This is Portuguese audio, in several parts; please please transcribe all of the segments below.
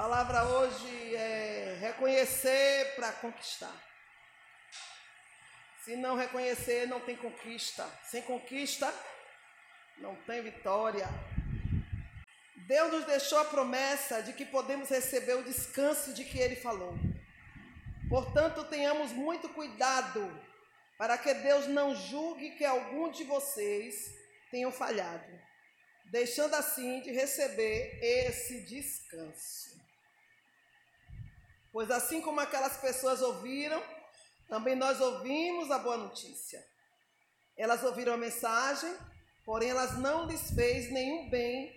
palavra hoje é reconhecer para conquistar. Se não reconhecer, não tem conquista. Sem conquista, não tem vitória. Deus nos deixou a promessa de que podemos receber o descanso de que Ele falou. Portanto, tenhamos muito cuidado para que Deus não julgue que algum de vocês tenham falhado, deixando assim de receber esse descanso. Pois assim como aquelas pessoas ouviram, também nós ouvimos a boa notícia. Elas ouviram a mensagem, porém elas não lhes fez nenhum bem,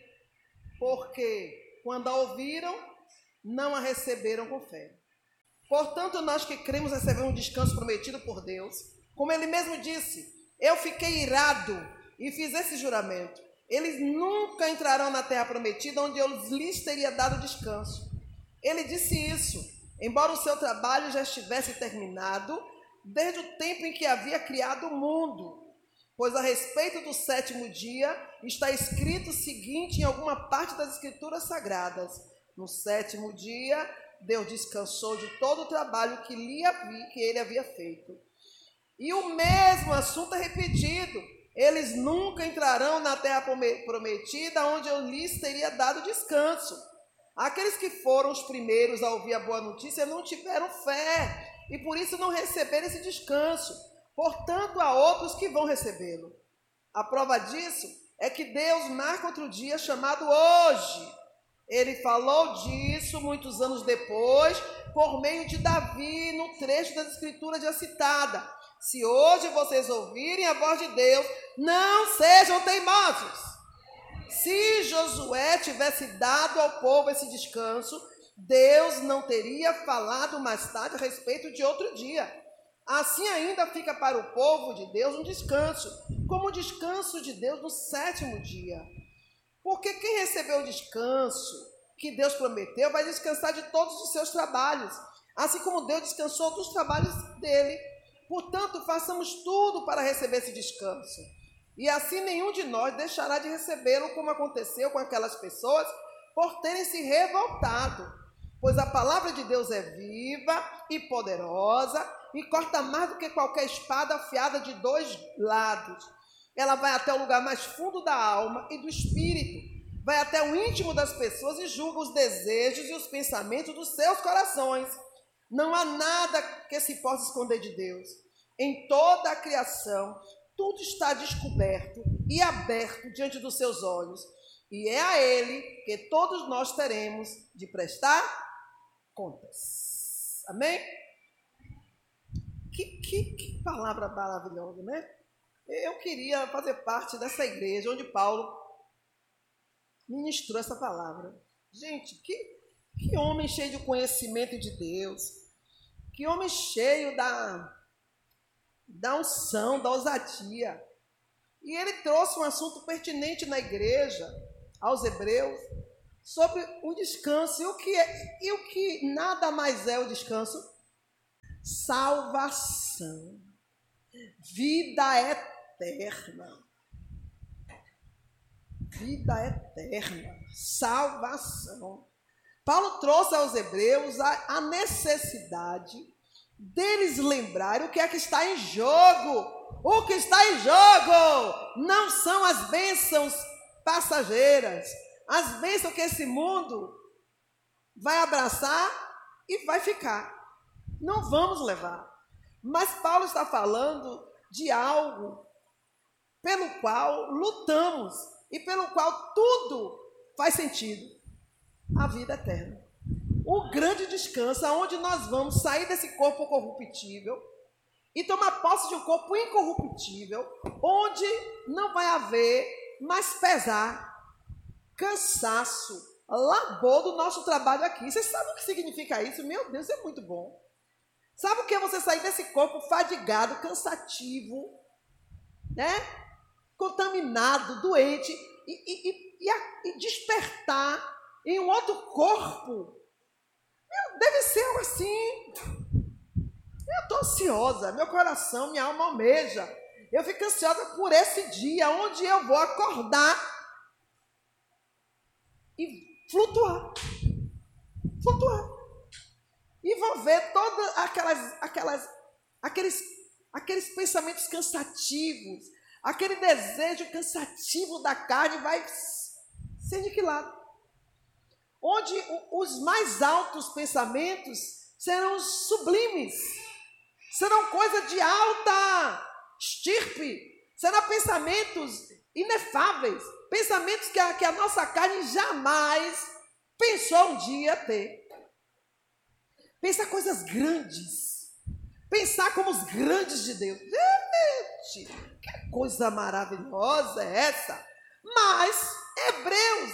porque quando a ouviram, não a receberam com fé. Portanto, nós que cremos receber um descanso prometido por Deus, como ele mesmo disse, eu fiquei irado e fiz esse juramento. Eles nunca entrarão na terra prometida onde eu lhes teria dado descanso. Ele disse isso embora o seu trabalho já estivesse terminado desde o tempo em que havia criado o mundo. Pois a respeito do sétimo dia está escrito o seguinte em alguma parte das Escrituras Sagradas: No sétimo dia, Deus descansou de todo o trabalho que, lhe havia, que ele havia feito. E o mesmo assunto é repetido. Eles nunca entrarão na terra prometida, onde eu lhes teria dado descanso. Aqueles que foram os primeiros a ouvir a boa notícia não tiveram fé e por isso não receberam esse descanso. Portanto, há outros que vão recebê-lo. A prova disso é que Deus marca outro dia chamado hoje. Ele falou disso muitos anos depois, por meio de Davi, no trecho das Escrituras já citada. Se hoje vocês ouvirem a voz de Deus, não sejam teimosos. Se Josué tivesse dado ao povo esse descanso, Deus não teria falado mais tarde a respeito de outro dia. Assim ainda fica para o povo de Deus um descanso, como o descanso de Deus no sétimo dia. Porque quem recebeu o descanso que Deus prometeu vai descansar de todos os seus trabalhos, assim como Deus descansou dos trabalhos dele. Portanto, façamos tudo para receber esse descanso. E assim nenhum de nós deixará de recebê-lo, como aconteceu com aquelas pessoas, por terem se revoltado. Pois a palavra de Deus é viva e poderosa e corta mais do que qualquer espada afiada de dois lados. Ela vai até o lugar mais fundo da alma e do espírito, vai até o íntimo das pessoas e julga os desejos e os pensamentos dos seus corações. Não há nada que se possa esconder de Deus. Em toda a criação, tudo está descoberto e aberto diante dos seus olhos, e é a Ele que todos nós teremos de prestar contas. Amém? Que, que, que palavra maravilhosa, né? Eu queria fazer parte dessa igreja onde Paulo ministrou essa palavra. Gente, que, que homem cheio de conhecimento de Deus, que homem cheio da, da unção, da ousadia. E ele trouxe um assunto pertinente na igreja, aos hebreus, sobre o descanso. E o que, é, e o que nada mais é o descanso? Salvação. Vida eterna. Vida eterna. Salvação. Paulo trouxe aos hebreus a, a necessidade deles lembrarem o que é que está em jogo. O que está em jogo não são as bênçãos passageiras, as bênçãos que esse mundo vai abraçar e vai ficar. Não vamos levar. Mas Paulo está falando de algo pelo qual lutamos e pelo qual tudo faz sentido a vida eterna o grande descanso, aonde nós vamos sair desse corpo corruptível e tomar posse de um corpo incorruptível, onde não vai haver mais pesar, cansaço, labor do nosso trabalho aqui. Você sabe o que significa isso? Meu Deus, é muito bom. Sabe o que é você sair desse corpo fadigado, cansativo, né? Contaminado, doente, e, e, e, e despertar em um outro corpo eu, deve ser algo assim. Eu estou ansiosa, meu coração, minha alma almeja. Eu fico ansiosa por esse dia onde eu vou acordar e flutuar. Flutuar. E vou ver todas aquelas, aquelas, aqueles, aqueles pensamentos cansativos, aquele desejo cansativo da carne vai ser aniquilado. Onde os mais altos pensamentos serão sublimes, serão coisa de alta estirpe, serão pensamentos inefáveis, pensamentos que a, que a nossa carne jamais pensou um dia ter. Pensar coisas grandes. Pensar como os grandes de Deus. Gente, que coisa maravilhosa é essa? Mas, Hebreus,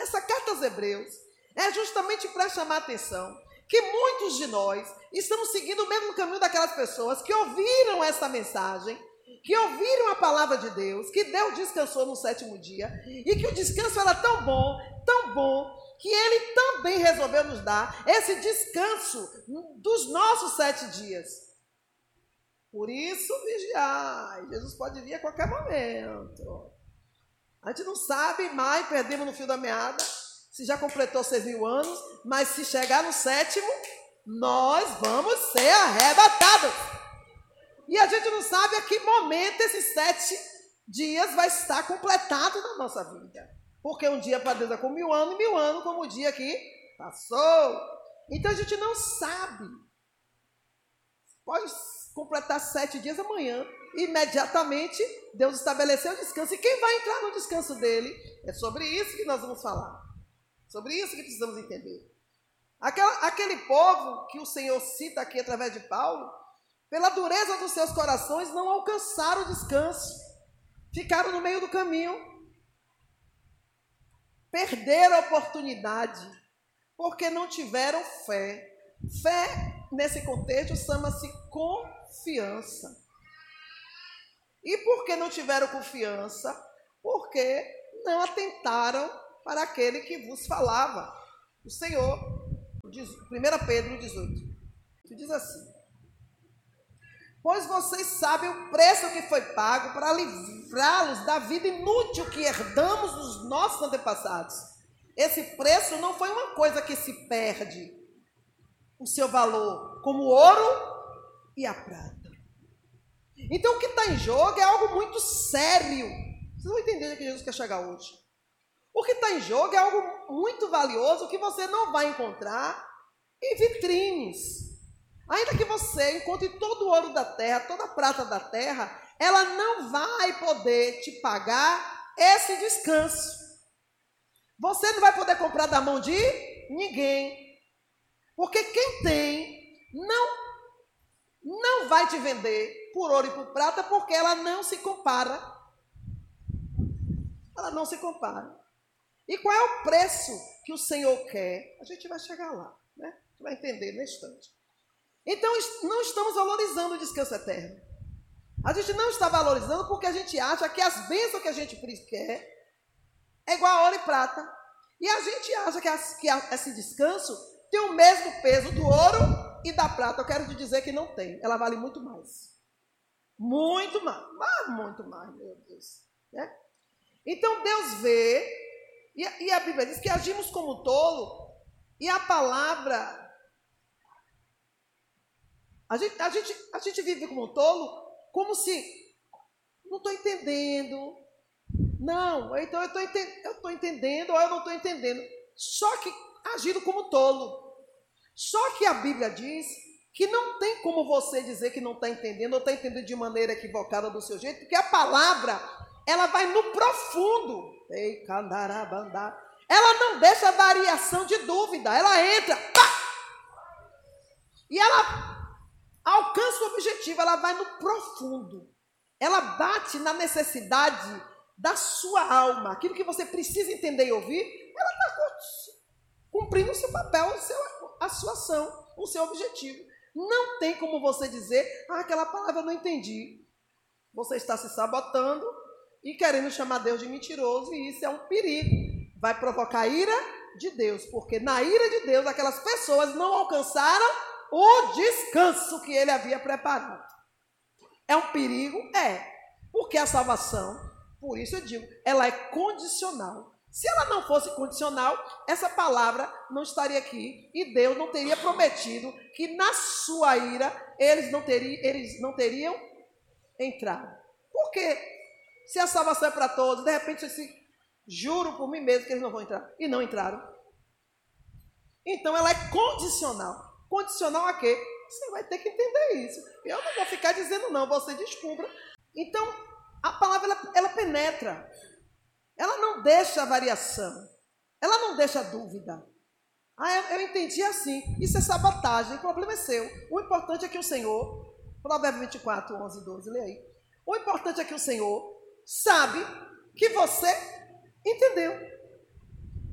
essa carta aos Hebreus, é justamente para chamar a atenção que muitos de nós estamos seguindo o mesmo caminho daquelas pessoas que ouviram essa mensagem, que ouviram a palavra de Deus, que Deus descansou no sétimo dia e que o descanso era tão bom, tão bom, que Ele também resolveu nos dar esse descanso dos nossos sete dias. Por isso, vigiar. Jesus pode vir a qualquer momento. A gente não sabe mais, perdemos no fio da meada, se já completou seis mil anos, mas se chegar no sétimo, nós vamos ser arrebatados. E a gente não sabe a que momento esses sete dias vai estar completado na nossa vida. Porque um dia para Deus é como mil anos, e mil anos como o dia que passou. Então a gente não sabe. Pode completar sete dias amanhã. Imediatamente Deus estabeleceu o descanso. E quem vai entrar no descanso dele? É sobre isso que nós vamos falar. Sobre isso que precisamos entender. Aquela, aquele povo que o Senhor cita aqui através de Paulo, pela dureza dos seus corações, não alcançaram o descanso. Ficaram no meio do caminho perderam a oportunidade porque não tiveram fé. Fé, nesse contexto, chama-se confiança. E por que não tiveram confiança? Porque não atentaram para aquele que vos falava, o Senhor. 1 Pedro 18. Que diz assim: Pois vocês sabem o preço que foi pago para livrá-los da vida inútil que herdamos dos nossos antepassados. Esse preço não foi uma coisa que se perde o seu valor, como o ouro e a prata. Então o que está em jogo é algo muito sério. Vocês vão entender que Jesus quer chegar hoje. O que está em jogo é algo muito valioso que você não vai encontrar em vitrines. Ainda que você encontre todo o ouro da terra, toda a prata da terra, ela não vai poder te pagar esse descanso. Você não vai poder comprar da mão de ninguém. Porque quem tem não não vai te vender por ouro e por prata porque ela não se compara. Ela não se compara. E qual é o preço que o Senhor quer? A gente vai chegar lá, né? Gente vai entender no instante. Então, não estamos valorizando o descanso eterno. A gente não está valorizando porque a gente acha que as bênçãos que a gente quer é igual a ouro e prata. E a gente acha que, as, que a, esse descanso tem o mesmo peso do ouro e da prata. Eu quero te dizer que não tem. Ela vale muito mais. Muito mais. Mas muito mais, meu Deus. Né? Então Deus vê, e, e a Bíblia diz que agimos como tolo, e a palavra a gente, a gente, a gente vive como tolo, como se não estou entendendo. Não, então eu estou entendendo ou eu não estou entendendo. Só que agindo como tolo. Só que a Bíblia diz que não tem como você dizer que não está entendendo ou está entendendo de maneira equivocada do seu jeito, porque a palavra ela vai no profundo. Ela não deixa variação de dúvida, ela entra, pá! E ela alcança o objetivo, ela vai no profundo. Ela bate na necessidade da sua alma. Aquilo que você precisa entender e ouvir, ela está cumprindo o seu papel, o seu, a sua ação, o seu objetivo. Não tem como você dizer, ah, aquela palavra eu não entendi. Você está se sabotando e querendo chamar Deus de mentiroso, e isso é um perigo. Vai provocar ira de Deus, porque na ira de Deus aquelas pessoas não alcançaram o descanso que ele havia preparado. É um perigo? É. Porque a salvação, por isso eu digo, ela é condicional. Se ela não fosse condicional, essa palavra não estaria aqui e Deus não teria prometido que na sua ira eles não teriam, eles não teriam entrado. Por quê? Se a salvação é para todos, de repente se juro por mim mesmo que eles não vão entrar e não entraram. Então ela é condicional. Condicional a quê? Você vai ter que entender isso. Eu não vou ficar dizendo não, você descubra. Então, a palavra ela, ela penetra. Ela não deixa variação. Ela não deixa dúvida. Ah, eu, eu entendi assim. Isso é sabotagem. O problema é seu. O importante é que o Senhor, Provérbio 24, 11 12, lê aí. O importante é que o Senhor sabe que você entendeu.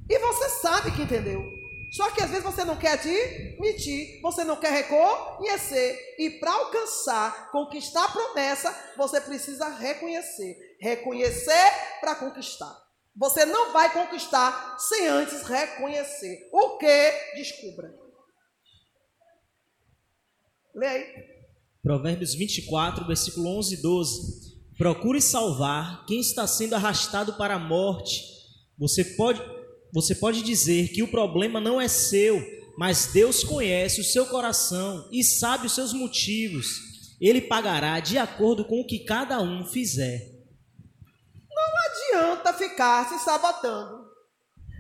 E você sabe que entendeu. Só que às vezes você não quer admitir, você não quer reconhecer. E para alcançar, conquistar a promessa, você precisa reconhecer. Reconhecer para conquistar. Você não vai conquistar sem antes reconhecer. O que? Descubra. Lê aí. Provérbios 24, versículo 11 e 12. Procure salvar quem está sendo arrastado para a morte. Você pode você pode dizer que o problema não é seu, mas Deus conhece o seu coração e sabe os seus motivos. Ele pagará de acordo com o que cada um fizer. Não adianta ficar se sabotando.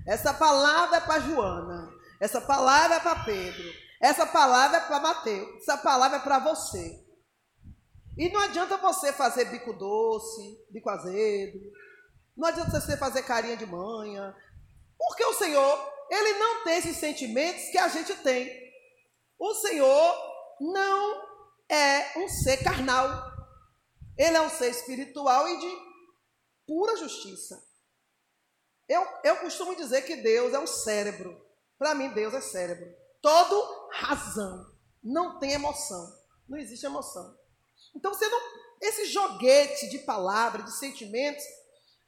Essa palavra é para Joana. Essa palavra é para Pedro. Essa palavra é para Mateus. Essa palavra é para você. E não adianta você fazer bico doce, bico azedo. Não adianta você fazer carinha de manha. Porque o Senhor, ele não tem esses sentimentos que a gente tem. O Senhor não é um ser carnal. Ele é um ser espiritual e de pura justiça. Eu, eu costumo dizer que Deus é um cérebro. Para mim, Deus é cérebro. Todo razão. Não tem emoção. Não existe emoção. Então, você não. Esse joguete de palavras, de sentimentos,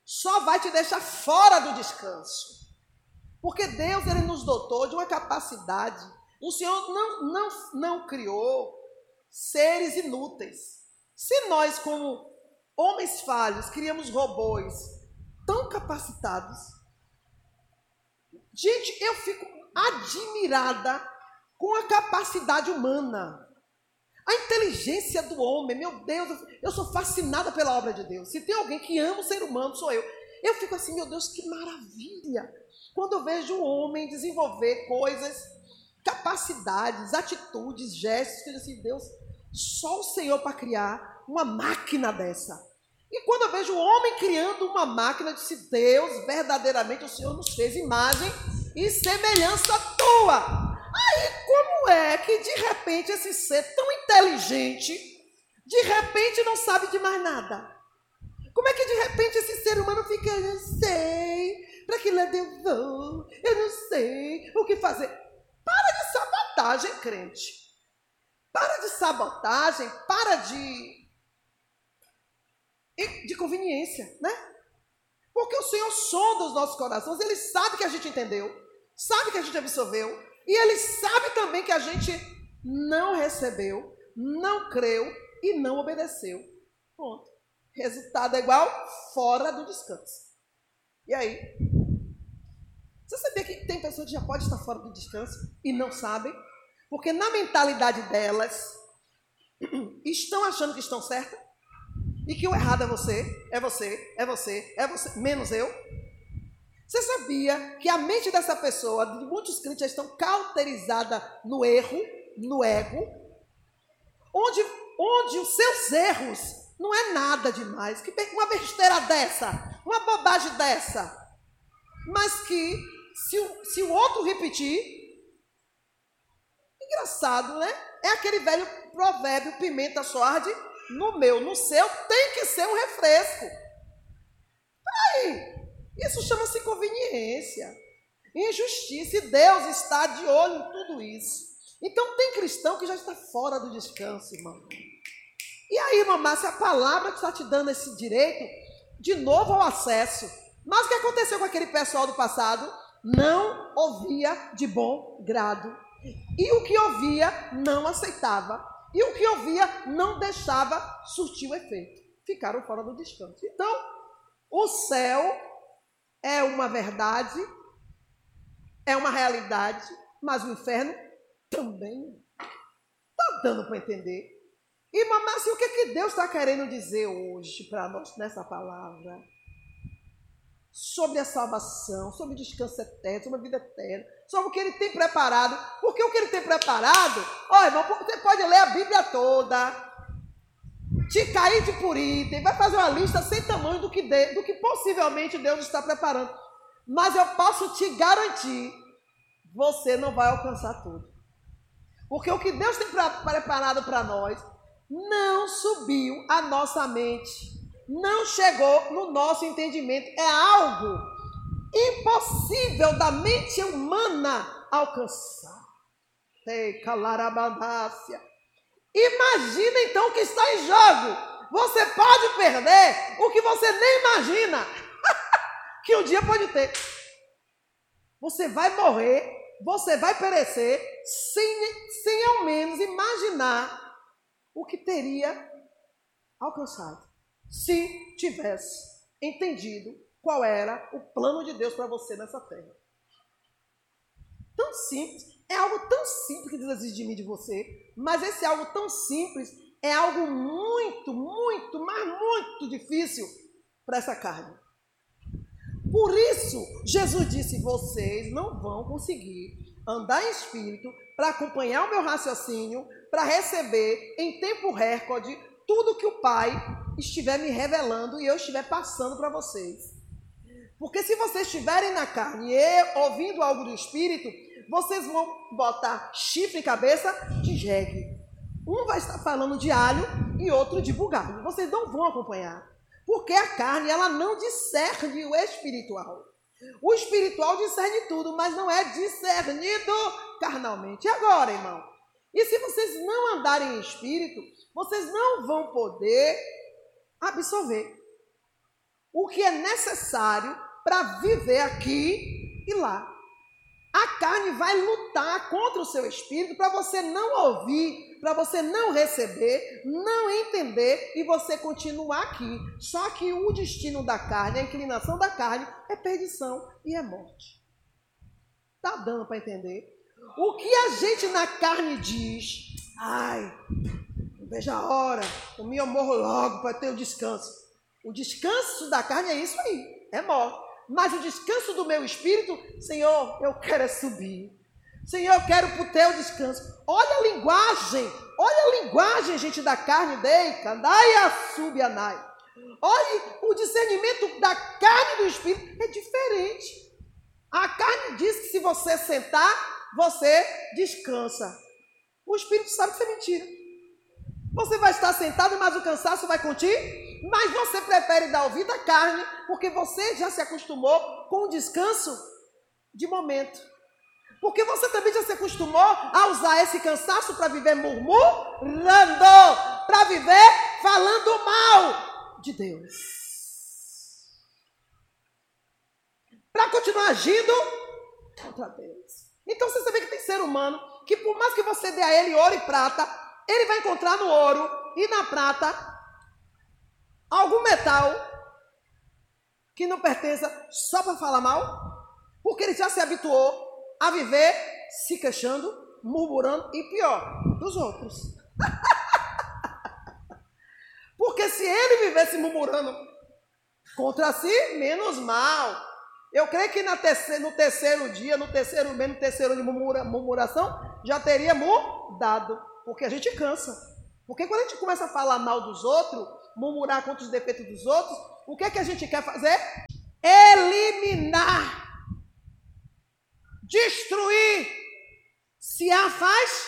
só vai te deixar fora do descanso. Porque Deus ele nos dotou de uma capacidade. O Senhor não, não, não criou seres inúteis. Se nós, como homens falhos, criamos robôs tão capacitados, gente, eu fico admirada com a capacidade humana. A inteligência do homem, meu Deus, eu sou fascinada pela obra de Deus. Se tem alguém que ama o ser humano, sou eu. Eu fico assim, meu Deus, que maravilha. Quando eu vejo um homem desenvolver coisas, capacidades, atitudes, gestos, que eu assim, Deus, só o Senhor para criar uma máquina dessa. E quando eu vejo o homem criando uma máquina, eu disse, Deus, verdadeiramente o Senhor nos fez imagem e semelhança tua. Aí como é que de repente esse ser tão inteligente, de repente não sabe de mais nada? Como é que de repente esse ser humano fica, eu não sei, para que lado eu vou, eu não sei o que fazer. Para de sabotagem, crente. Para de sabotagem, para de de conveniência, né? Porque o Senhor sonda os nossos corações, Ele sabe que a gente entendeu, sabe que a gente absorveu, e Ele sabe também que a gente não recebeu, não creu e não obedeceu. Ponto. Resultado é igual fora do descanso. E aí? Você sabia que tem pessoas que já podem estar fora do descanso e não sabem? Porque na mentalidade delas, estão achando que estão certas e que o errado é você, é você, é você, é você, menos eu. Você sabia que a mente dessa pessoa, de muitos crentes, estão cauterizadas no erro, no ego, onde, onde os seus erros não é nada demais. Que uma besteira dessa, uma bobagem dessa. Mas que se o, se o outro repetir, engraçado, né? É aquele velho provérbio: pimenta só arde no meu, no seu, tem que ser um refresco. Aí, isso chama-se conveniência, injustiça, e Deus está de olho em tudo isso. Então, tem cristão que já está fora do descanso, irmão. E aí, mamá, se a palavra está te dando esse direito, de novo ao acesso. Mas o que aconteceu com aquele pessoal do passado? Não ouvia de bom grado. E o que ouvia não aceitava. E o que ouvia não deixava surtir o efeito. Ficaram fora do descanso. Então, o céu é uma verdade, é uma realidade, mas o inferno também. Está dando para entender? E, mamãe, assim, o que, que Deus está querendo dizer hoje para nós nessa palavra? Sobre a salvação, sobre o descanso eterno, sobre a vida eterna, sobre o que ele tem preparado. Porque o que ele tem preparado, ó, irmão, você pode ler a Bíblia toda, te cair de por item, vai fazer uma lista sem tamanho do que, de, do que possivelmente Deus está preparando. Mas eu posso te garantir, você não vai alcançar tudo. Porque o que Deus tem preparado para nós não subiu à nossa mente, não chegou no nosso entendimento. É algo impossível da mente humana alcançar. Ei, calarabadácia. Imagina então o que está em jogo. Você pode perder o que você nem imagina que um dia pode ter. Você vai morrer, você vai perecer sem, sem ao menos imaginar o que teria alcançado se tivesse entendido qual era o plano de Deus para você nessa terra. Tão simples, é algo tão simples que Deus exige de mim de você, mas esse algo tão simples é algo muito, muito, mas muito difícil para essa carne. Por isso, Jesus disse: vocês não vão conseguir andar em espírito para acompanhar o meu raciocínio, para receber em tempo recorde tudo que o Pai estiver me revelando e eu estiver passando para vocês. Porque se vocês estiverem na carne e ouvindo algo do Espírito, vocês vão botar chifre em cabeça de jegue. Um vai estar falando de alho e outro de bugalho. Vocês não vão acompanhar. Porque a carne, ela não discerne o espiritual. O espiritual discerne tudo, mas não é discernido carnalmente. E agora, irmão? E se vocês não andarem em espírito, vocês não vão poder absorver o que é necessário para viver aqui e lá. A carne vai lutar contra o seu espírito para você não ouvir, para você não receber, não entender e você continuar aqui. Só que o destino da carne, a inclinação da carne é perdição e é morte. Tá dando para entender? O que a gente na carne diz, ai, vejo a hora, o meu morro logo para ter o descanso. O descanso da carne é isso aí, é morte. Mas o descanso do meu espírito, Senhor, eu quero é subir. Senhor, eu quero para o teu descanso. Olha a linguagem, olha a linguagem, gente, da carne dei, candaia subianai. Olhe, o discernimento da carne do espírito é diferente. A carne diz que se você sentar, você descansa. O Espírito sabe que isso é mentira. Você vai estar sentado, mas o cansaço vai contigo. Mas você prefere dar ouvido à carne, porque você já se acostumou com o descanso de momento. Porque você também já se acostumou a usar esse cansaço para viver murmurando, para viver falando mal de Deus. Para continuar agindo contra Deus. Então você sabe que tem ser humano que por mais que você dê a ele ouro e prata, ele vai encontrar no ouro e na prata algum metal que não pertença só para falar mal, porque ele já se habituou a viver se queixando, murmurando e pior, dos outros. porque se ele vivesse murmurando contra si, menos mal. Eu creio que no terceiro dia, no terceiro mês, no terceiro de murmura, murmuração, já teria mudado. Porque a gente cansa. Porque quando a gente começa a falar mal dos outros, murmurar contra os defeitos dos outros, o que é que a gente quer fazer? Eliminar. Destruir. Se a faz.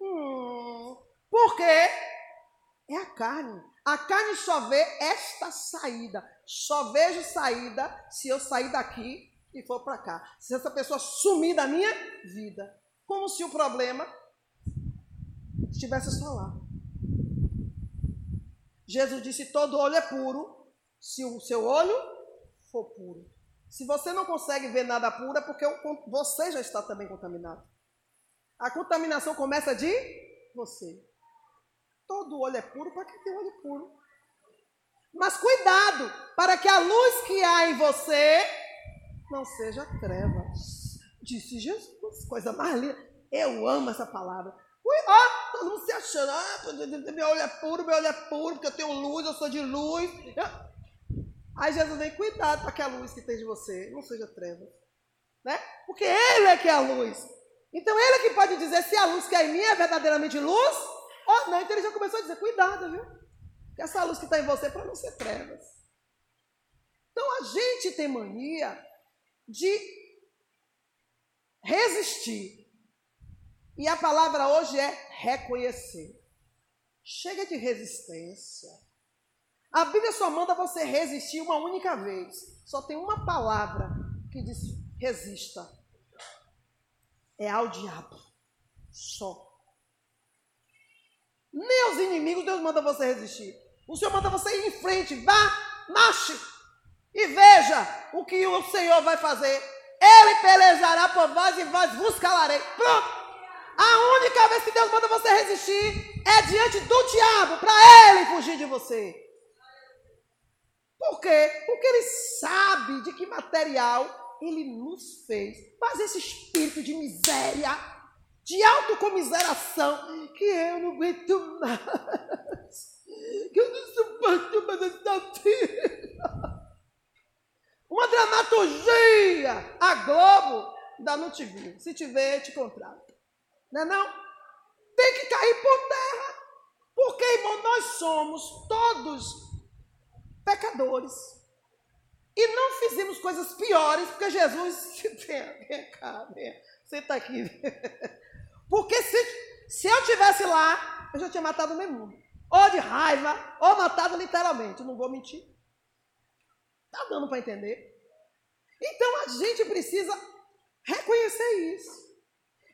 Hum, porque é a carne. A carne só vê esta saída. Só vejo saída se eu sair daqui e for para cá. Se essa pessoa sumir da minha vida. Como se o problema estivesse só lá. Jesus disse: todo olho é puro se o seu olho for puro. Se você não consegue ver nada puro, é porque você já está também contaminado. A contaminação começa de você. Todo olho é puro para quem tem olho puro. Mas cuidado, para que a luz que há em você não seja trevas. Disse Jesus, coisa mais linda. Eu amo essa palavra. Ó, mundo se achando, ah, meu olho é puro, meu olho é puro, porque eu tenho luz, eu sou de luz. Aí Jesus vem, cuidado para que a luz que tem de você não seja trevas. Né? Porque Ele é que é a luz. Então Ele é que pode dizer se a luz que é em mim é verdadeiramente luz ou não. Então Ele já começou a dizer, cuidado, viu? Que essa luz que está em você é para não ser trevas. Então a gente tem mania de resistir. E a palavra hoje é reconhecer. Chega de resistência. A Bíblia só manda você resistir uma única vez. Só tem uma palavra que diz resista. É ao diabo. Só. Nem os inimigos Deus manda você resistir. O Senhor manda você ir em frente. Vá, marche. E veja o que o Senhor vai fazer. Ele pelejará por vós e vós vos calarei. Pronto. A única vez que Deus manda você resistir é diante do diabo, para ele fugir de você. Por quê? Porque ele sabe de que material ele nos fez. Mas esse espírito de miséria, de autocomiseração, que eu não aguento mais, que eu não suporto mais essa vida. Uma dramaturgia. A Globo ainda não te viu. Se te ver, te contrata. Não é não? Tem que cair por terra. Porque, irmão, nós somos todos pecadores. E não fizemos coisas piores, porque Jesus. Vem, cá, vem. Senta aqui. Porque se, se eu tivesse lá, eu já tinha matado meu mundo. Ou de raiva, ou matado literalmente. não vou mentir. Está dando para entender? Então a gente precisa reconhecer isso.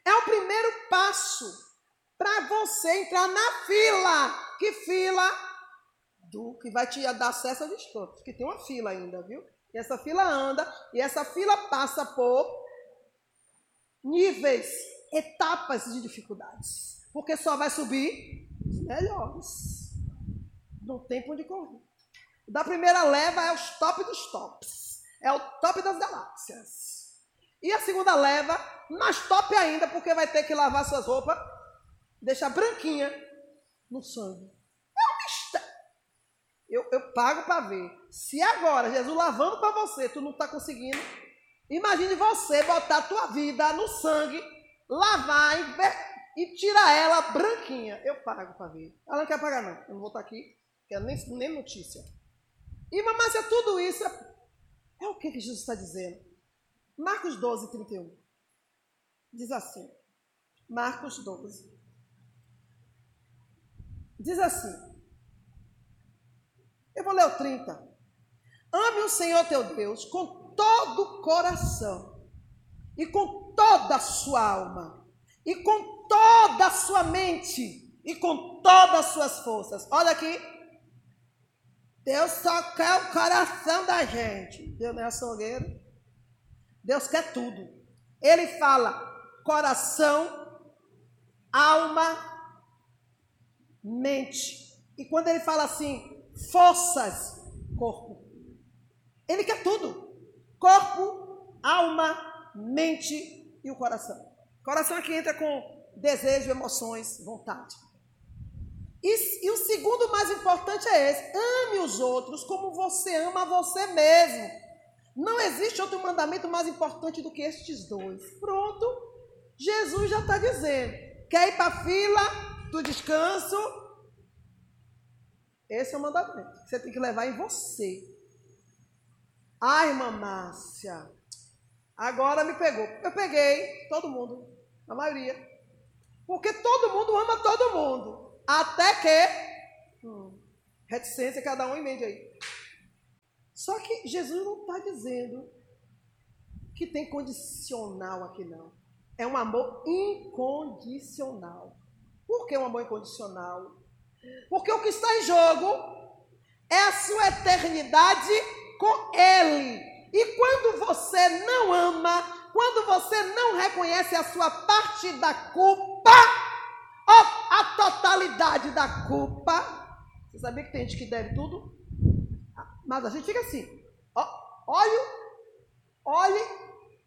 É o primeiro passo para você entrar na fila. Que fila? do que vai te dar acesso a descontos, que tem uma fila ainda, viu? E essa fila anda e essa fila passa por níveis, etapas de dificuldades, porque só vai subir os melhores. Não tem por onde correr. Da primeira leva é os top dos tops, é o top das galáxias. E a segunda leva, mais top ainda, porque vai ter que lavar suas roupas, deixar branquinha no sangue. Eu, eu pago para ver. Se agora Jesus lavando para você, tu não está conseguindo, imagine você botar a tua vida no sangue, lavar e, e tirar ela branquinha. Eu pago para ver. Ela não quer pagar, não. Eu não vou estar tá aqui, quero nem, nem notícia. E, Mamácia, tudo isso é, é o que, que Jesus está dizendo? Marcos 12, 31. Diz assim. Marcos 12. Diz assim: eu vou ler o 30. Ame o Senhor teu Deus com todo o coração, e com toda a sua alma, e com toda a sua mente, e com todas as suas forças. Olha aqui. Deus só quer o coração da gente. Deus não é açougueiro. Deus quer tudo. Ele fala coração, alma, mente. E quando ele fala assim, forças, corpo. Ele quer tudo: corpo, alma, mente e o coração. Coração aqui entra com desejo, emoções, vontade. E, e, o segundo mais importante é esse: ame os outros como você ama você mesmo. Não existe outro mandamento mais importante do que estes dois. Pronto, Jesus já está dizendo: quer ir para a fila do descanso? Esse é o mandamento. Você tem que levar em você. Ai, irmã Márcia, agora me pegou. Eu peguei todo mundo, a maioria. Porque todo mundo ama todo mundo. Até que. Hum, reticência, cada um emende aí. Só que Jesus não está dizendo que tem condicional aqui, não. É um amor incondicional. Por que um amor incondicional? Porque o que está em jogo é a sua eternidade com Ele. E quando você não ama, quando você não reconhece a sua parte da culpa, a totalidade da culpa, você sabia que tem gente que deve tudo? Mas a gente fica assim, ó, Olhe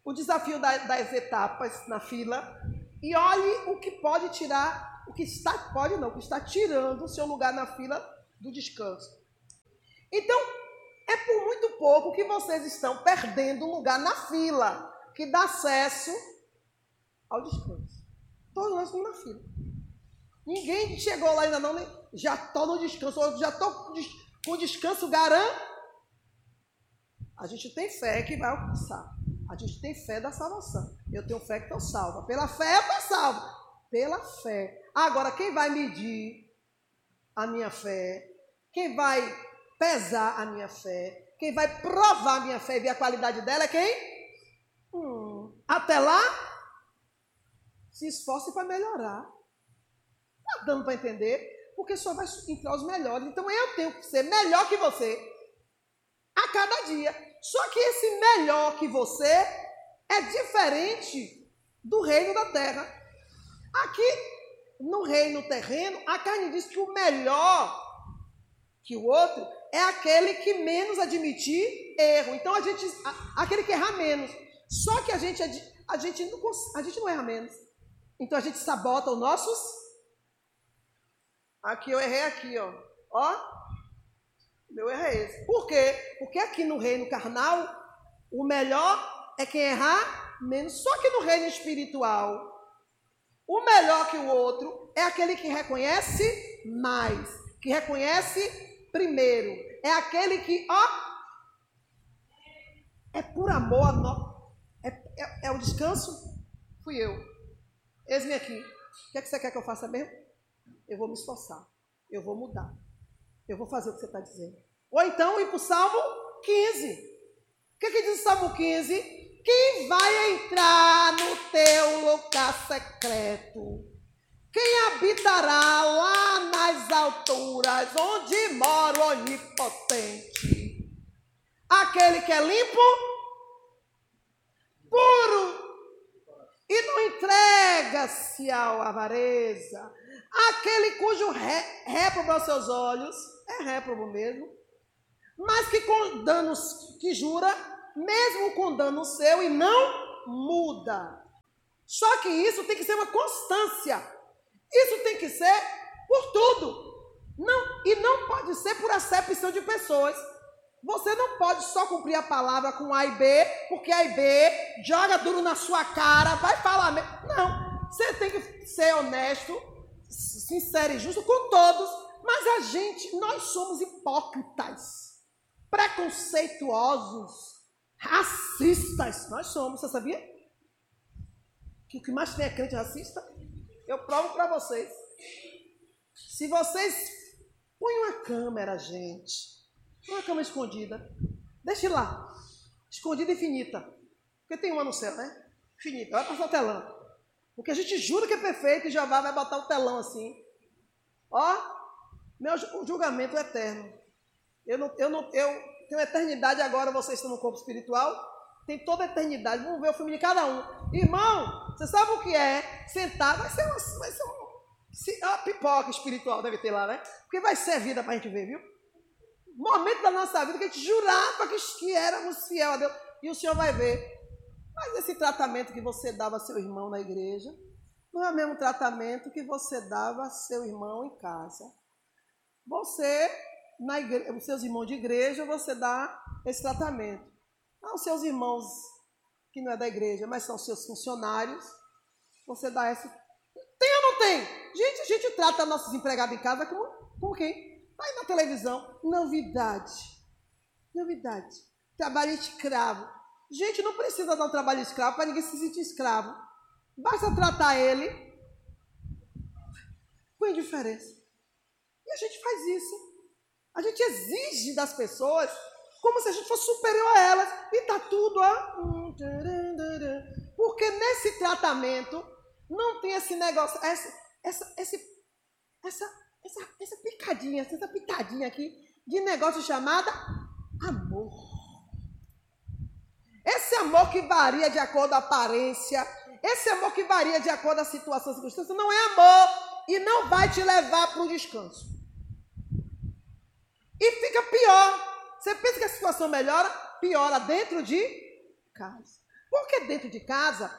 o desafio das etapas na fila e olhe o que pode tirar, o que está, pode não, o que está tirando o seu lugar na fila do descanso. Então, é por muito pouco que vocês estão perdendo um lugar na fila que dá acesso ao descanso. Todos nós estamos na fila. Ninguém chegou lá ainda não, já estou no descanso, já estou com descanso garantido. A gente tem fé que vai alcançar. A gente tem fé da salvação. Eu tenho fé que estou salva. Pela fé eu estou salva. Pela fé. Agora, quem vai medir a minha fé? Quem vai pesar a minha fé? Quem vai provar a minha fé e ver a qualidade dela é quem? Hum. Até lá, se esforce para melhorar. Está dando para entender? Porque só vai entrar os melhores. Então eu tenho que ser melhor que você a cada dia. Só que esse melhor que você é diferente do reino da terra. Aqui, no reino terreno, a carne diz que o melhor que o outro é aquele que menos admitir erro. Então, a gente, aquele que erra menos. Só que a gente, a gente, não, a gente não erra menos. Então, a gente sabota os nossos. Aqui eu errei aqui, ó. Ó, meu erro é esse. Por quê? Porque aqui no reino carnal, o melhor é quem errar menos. Só que no reino espiritual, o melhor que o outro é aquele que reconhece mais, que reconhece primeiro. É aquele que, ó, é por amor a nós. É, é, é, o descanso? Fui eu. Eis-me aqui. O que, é que você quer que eu faça mesmo? Eu vou me esforçar. Eu vou mudar. Eu vou fazer o que você está dizendo. Ou então ir para o Salmo 15. O que, que diz o Salmo 15? Quem vai entrar no teu lugar secreto? Quem habitará lá nas alturas, onde mora o onipotente? Aquele que é limpo, puro, e não entrega-se à avareza. Aquele cujo ré, réprobo aos seus olhos é réprobo mesmo, mas que com danos que jura, mesmo com dano seu, e não muda. Só que isso tem que ser uma constância. Isso tem que ser por tudo. Não, e não pode ser por acepção de pessoas. Você não pode só cumprir a palavra com A e B, porque A e B joga duro na sua cara, vai falar. Não, você tem que ser honesto, sincero e justo com todos, mas a gente, nós somos hipócritas, preconceituosos, racistas. Nós somos, você sabia? Que o que mais tem é crente racista? Eu provo para vocês. Se vocês põem uma câmera, gente, uma câmera escondida, deixe lá, escondida infinita, porque tem uma no céu, né? Infinita, vai passar o telão. Porque a gente jura que é perfeito e Jeová vai botar o telão assim. Ó, meu julgamento é eterno. Eu, não, eu, não, eu tenho eternidade agora, vocês estão no corpo espiritual. Tem toda a eternidade. Vamos ver o filme de cada um. Irmão, você sabe o que é? Sentar, vai ser uma, vai ser uma, uma pipoca espiritual, deve ter lá, né? Porque vai ser vida para a gente ver, viu? Momento da nossa vida que a gente jurava que, que éramos fiel a Deus. E o Senhor vai ver. Mas esse tratamento que você dava a seu irmão na igreja, não é o mesmo tratamento que você dava a seu irmão em casa. Você, na os seus irmãos de igreja, você dá esse tratamento. Aos seus irmãos que não é da igreja, mas são seus funcionários, você dá esse. Tem ou não tem? Gente, a gente trata nossos empregados em casa como, como quem? Vai na televisão. Novidade. Novidade. Trabalho escravo. Gente, não precisa dar um trabalho escravo para ninguém se sentir escravo. Basta tratar ele com indiferença. E a gente faz isso. A gente exige das pessoas como se a gente fosse superior a elas. E tá tudo, ó. Porque nesse tratamento não tem esse negócio, essa, essa, esse, essa, essa, essa picadinha, essa pitadinha aqui de negócio chamada amor. Esse amor que varia de acordo com a aparência, esse amor que varia de acordo com a situação, circunstância, não é amor e não vai te levar para o descanso. E fica pior. Você pensa que a situação melhora? Piora dentro de casa. Porque dentro de casa,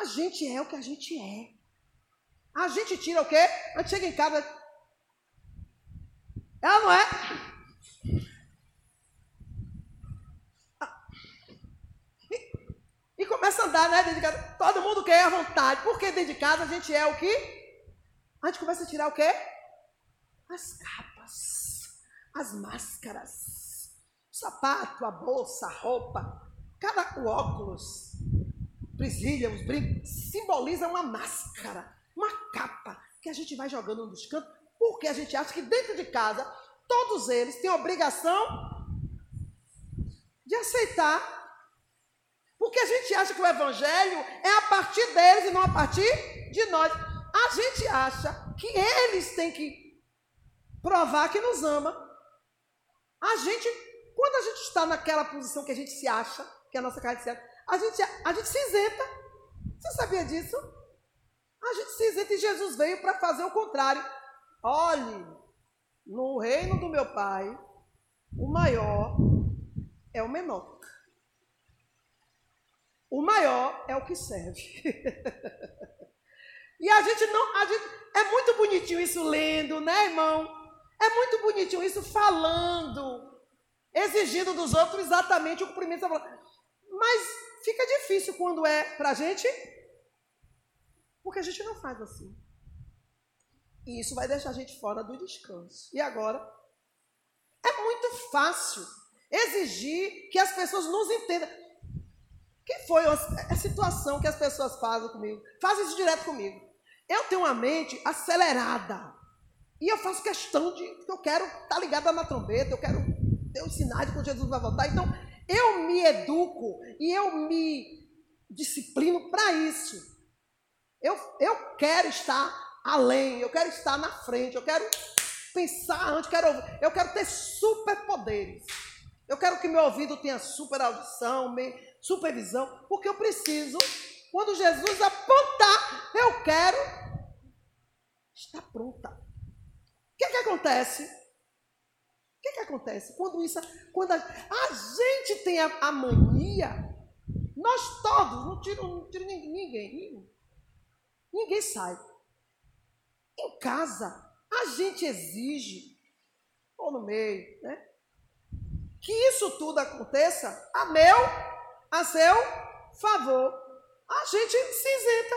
a gente é o que a gente é. A gente tira o quê? A gente chega em casa. Ela não é? E, e começa a andar, né? Dentro de casa. Todo mundo quer à vontade. Porque dentro de casa a gente é o que? A gente começa a tirar o quê? As capas, as máscaras, o sapato, a bolsa, a roupa, cada óculos, presilha, os brincos, simboliza uma máscara, uma capa que a gente vai jogando nos cantos, porque a gente acha que dentro de casa todos eles têm obrigação de aceitar. Porque a gente acha que o evangelho é a partir deles e não a partir de nós. A gente acha que eles têm que provar que nos ama. A gente, quando a gente está naquela posição que a gente se acha, que é a nossa cara de certo, a gente, a gente se isenta. Você sabia disso? A gente se isenta e Jesus veio para fazer o contrário. Olhe, no reino do meu Pai, o maior é o menor. O maior é o que serve. e a gente não, a gente é muito bonitinho isso lendo, né, irmão? É muito bonitinho isso falando, exigindo dos outros exatamente o cumprimento da palavra. Mas fica difícil quando é para a gente, porque a gente não faz assim. E isso vai deixar a gente fora do descanso. E agora? É muito fácil exigir que as pessoas nos entendam. Que foi a situação que as pessoas fazem comigo? Fazem isso direto comigo. Eu tenho uma mente acelerada. E eu faço questão de que eu quero estar tá ligada na trombeta, eu quero ter os sinais de quando Jesus vai voltar. Então, eu me educo e eu me disciplino para isso. Eu, eu quero estar além, eu quero estar na frente, eu quero pensar antes, quero, eu quero ter superpoderes. Eu quero que meu ouvido tenha super audição, supervisão, porque eu preciso, quando Jesus apontar, eu quero estar pronta que, que acontece? O que, que acontece? Quando isso, quando a, a gente tem a, a, mania, nós todos, não tiro, não tiro ninguém, ninguém, sai. Em casa, a gente exige, ou no meio, né? Que isso tudo aconteça a meu, a seu favor. A gente se isenta.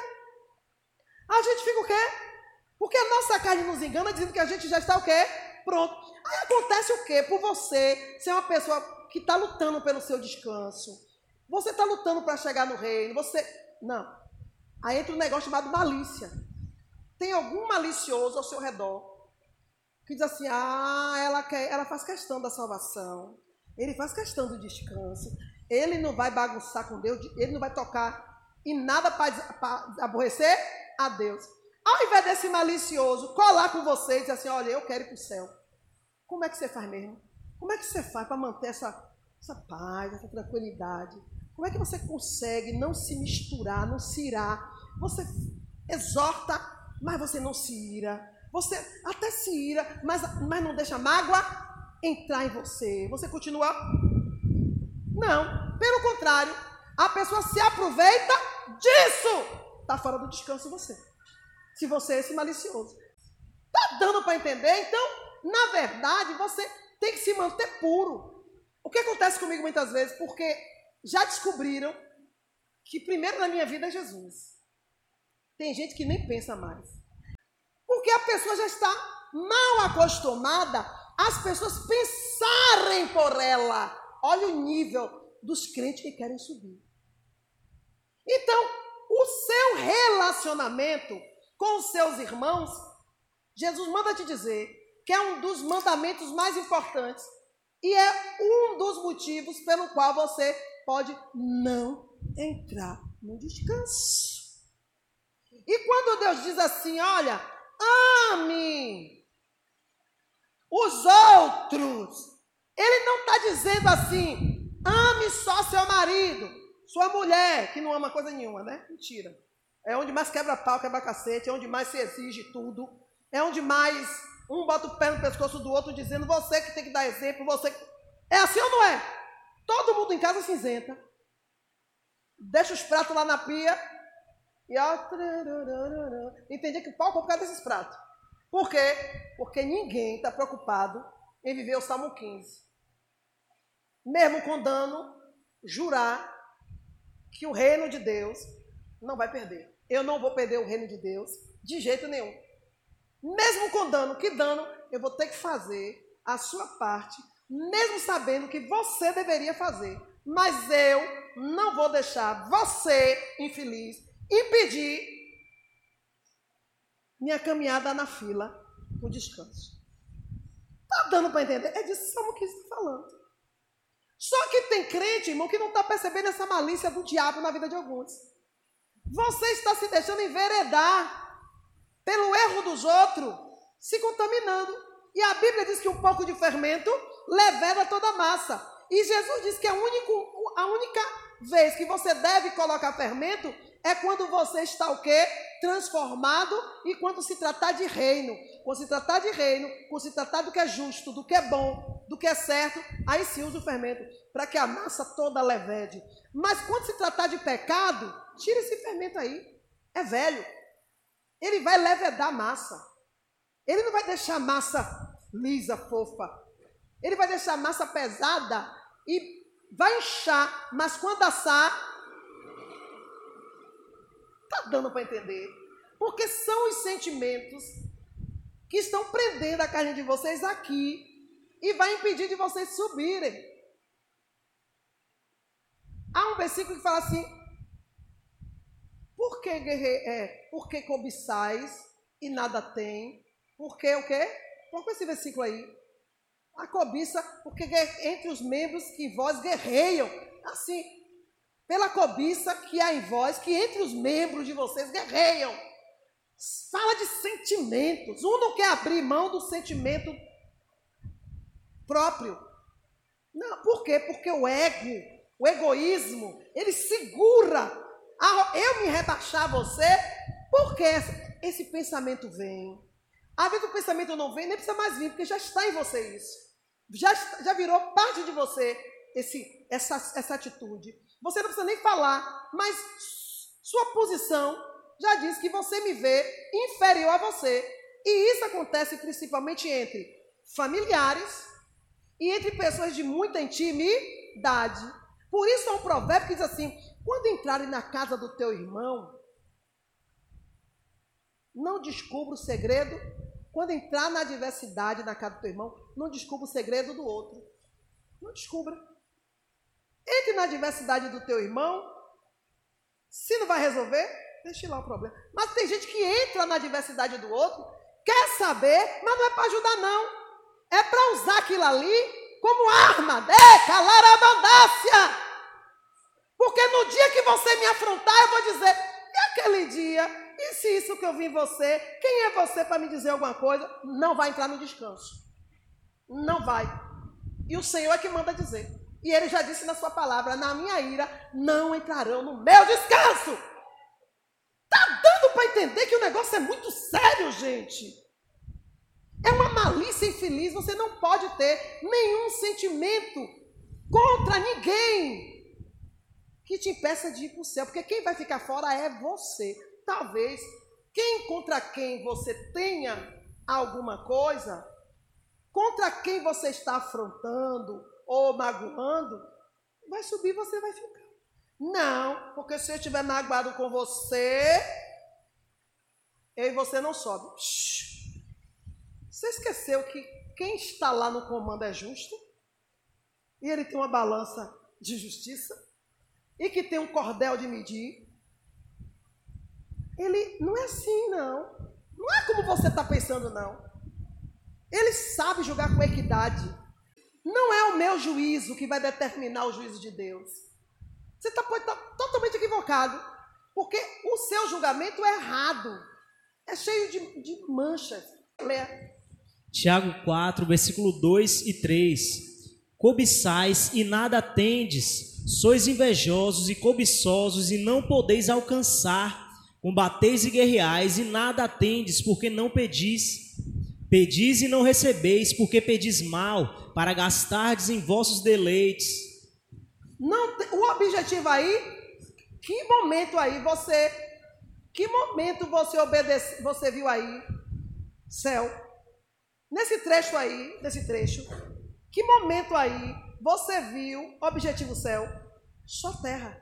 A gente fica o quê? Porque a nossa carne nos engana dizendo que a gente já está o quê? Pronto. Aí acontece o quê? Por você ser uma pessoa que está lutando pelo seu descanso. Você está lutando para chegar no reino. Você. Não. Aí entra um negócio chamado malícia. Tem algum malicioso ao seu redor que diz assim: ah, ela, quer, ela faz questão da salvação. Ele faz questão do descanso. Ele não vai bagunçar com Deus. Ele não vai tocar em nada para aborrecer a Deus. Ao invés desse malicioso colar com você e dizer assim, olha, eu quero ir para o céu. Como é que você faz mesmo? Como é que você faz para manter essa, essa paz, essa tranquilidade? Como é que você consegue não se misturar, não se irar? Você exorta, mas você não se ira. Você até se ira, mas, mas não deixa mágoa entrar em você. Você continua. Não, pelo contrário, a pessoa se aproveita disso. Está fora do descanso você se você é esse malicioso. Tá dando para entender? Então, na verdade, você tem que se manter puro. O que acontece comigo muitas vezes? Porque já descobriram que primeiro na minha vida é Jesus. Tem gente que nem pensa mais. Porque a pessoa já está mal acostumada às pessoas pensarem por ela. Olha o nível dos crentes que querem subir. Então, o seu relacionamento com seus irmãos, Jesus manda te dizer que é um dos mandamentos mais importantes e é um dos motivos pelo qual você pode não entrar no descanso. E quando Deus diz assim, olha, ame os outros, Ele não está dizendo assim, ame só seu marido, sua mulher, que não ama coisa nenhuma, né? Mentira. É onde mais quebra pau, quebra cacete, é onde mais se exige tudo. É onde mais um bota o pé no pescoço do outro dizendo você que tem que dar exemplo, você. É assim ou não é? Todo mundo em casa cinzenta. deixa os pratos lá na pia e ó. Entendi que o pau por causa desses pratos. Por quê? Porque ninguém está preocupado em viver o Salmo 15. Mesmo com dano, jurar que o reino de Deus não vai perder. Eu não vou perder o reino de Deus de jeito nenhum. Mesmo com dano, que dano, eu vou ter que fazer a sua parte, mesmo sabendo que você deveria fazer. Mas eu não vou deixar você, infeliz, impedir minha caminhada na fila o descanso. Tá dando para entender? É disso que Salmo 15 está falando. Só que tem crente, irmão, que não está percebendo essa malícia do diabo na vida de alguns. Você está se deixando enveredar pelo erro dos outros, se contaminando. E a Bíblia diz que um pouco de fermento leveda toda a massa. E Jesus diz que a, único, a única vez que você deve colocar fermento é quando você está o quê? Transformado e quando se tratar de reino. Quando se tratar de reino, quando se tratar do que é justo, do que é bom, do que é certo, aí sim usa o fermento, para que a massa toda levede. Mas quando se tratar de pecado, tira esse fermento aí. É velho. Ele vai levedar a massa. Ele não vai deixar a massa lisa, fofa. Ele vai deixar a massa pesada e vai inchar, mas quando assar, Está dando para entender? Porque são os sentimentos que estão prendendo a carne de vocês aqui e vai impedir de vocês subirem. Há um versículo que fala assim: Por que guerre... é, por que cobiçais e nada tem? Por que o quê? Coloca esse versículo aí. A cobiça, porque entre os membros que vós guerreiam. Assim, pela cobiça que há em vós, que entre os membros de vocês guerreiam. Fala de sentimentos. Um não quer abrir mão do sentimento próprio. Não, por quê? Porque o ego, o egoísmo, ele segura. Eu me rebaixar você, porque esse pensamento vem. Às vezes o pensamento não vem, nem precisa mais vir, porque já está em você isso. Já, já virou parte de você esse, essa, essa atitude. Você não precisa nem falar, mas sua posição já diz que você me vê inferior a você. E isso acontece principalmente entre familiares e entre pessoas de muita intimidade. Por isso há um provérbio que diz assim: quando entrarem na casa do teu irmão, não descubra o segredo. Quando entrar na adversidade na casa do teu irmão, não descubra o segredo do outro. Não descubra. Entre na diversidade do teu irmão. Se não vai resolver, deixe lá o problema. Mas tem gente que entra na diversidade do outro, quer saber, mas não é para ajudar, não. É para usar aquilo ali como arma. É, calar a mandácia. Porque no dia que você me afrontar, eu vou dizer, e aquele dia? E se isso que eu vi em você, quem é você para me dizer alguma coisa? Não vai entrar no descanso. Não vai. E o Senhor é que manda dizer. E ele já disse na sua palavra: na minha ira não entrarão no meu descanso. Tá dando para entender que o negócio é muito sério, gente. É uma malícia infeliz. Você não pode ter nenhum sentimento contra ninguém que te impeça de ir para o céu, porque quem vai ficar fora é você. Talvez quem contra quem você tenha alguma coisa, contra quem você está afrontando, ou magoando, vai subir você vai ficar. Não, porque se eu estiver magoado com você, eu e você não sobe. Você esqueceu que quem está lá no comando é justo? E ele tem uma balança de justiça? E que tem um cordel de medir? Ele não é assim, não. Não é como você está pensando, não. Ele sabe jogar com equidade. Não é o meu juízo que vai determinar o juízo de Deus. Você tá, estar tá totalmente equivocado. Porque o seu julgamento é errado. É cheio de, de manchas. Lê. Tiago 4, versículo 2 e 3. Cobiçais e nada tendes, sois invejosos e cobiçosos e não podeis alcançar. Combateis e guerreais e nada tendes, porque não pedis. Pedis e não recebeis, porque pedis mal, para gastardes em vossos deleites. Não, o objetivo aí Que momento aí você, que momento você obedece, você viu aí céu? Nesse trecho aí, nesse trecho, que momento aí você viu objetivo céu? Só terra.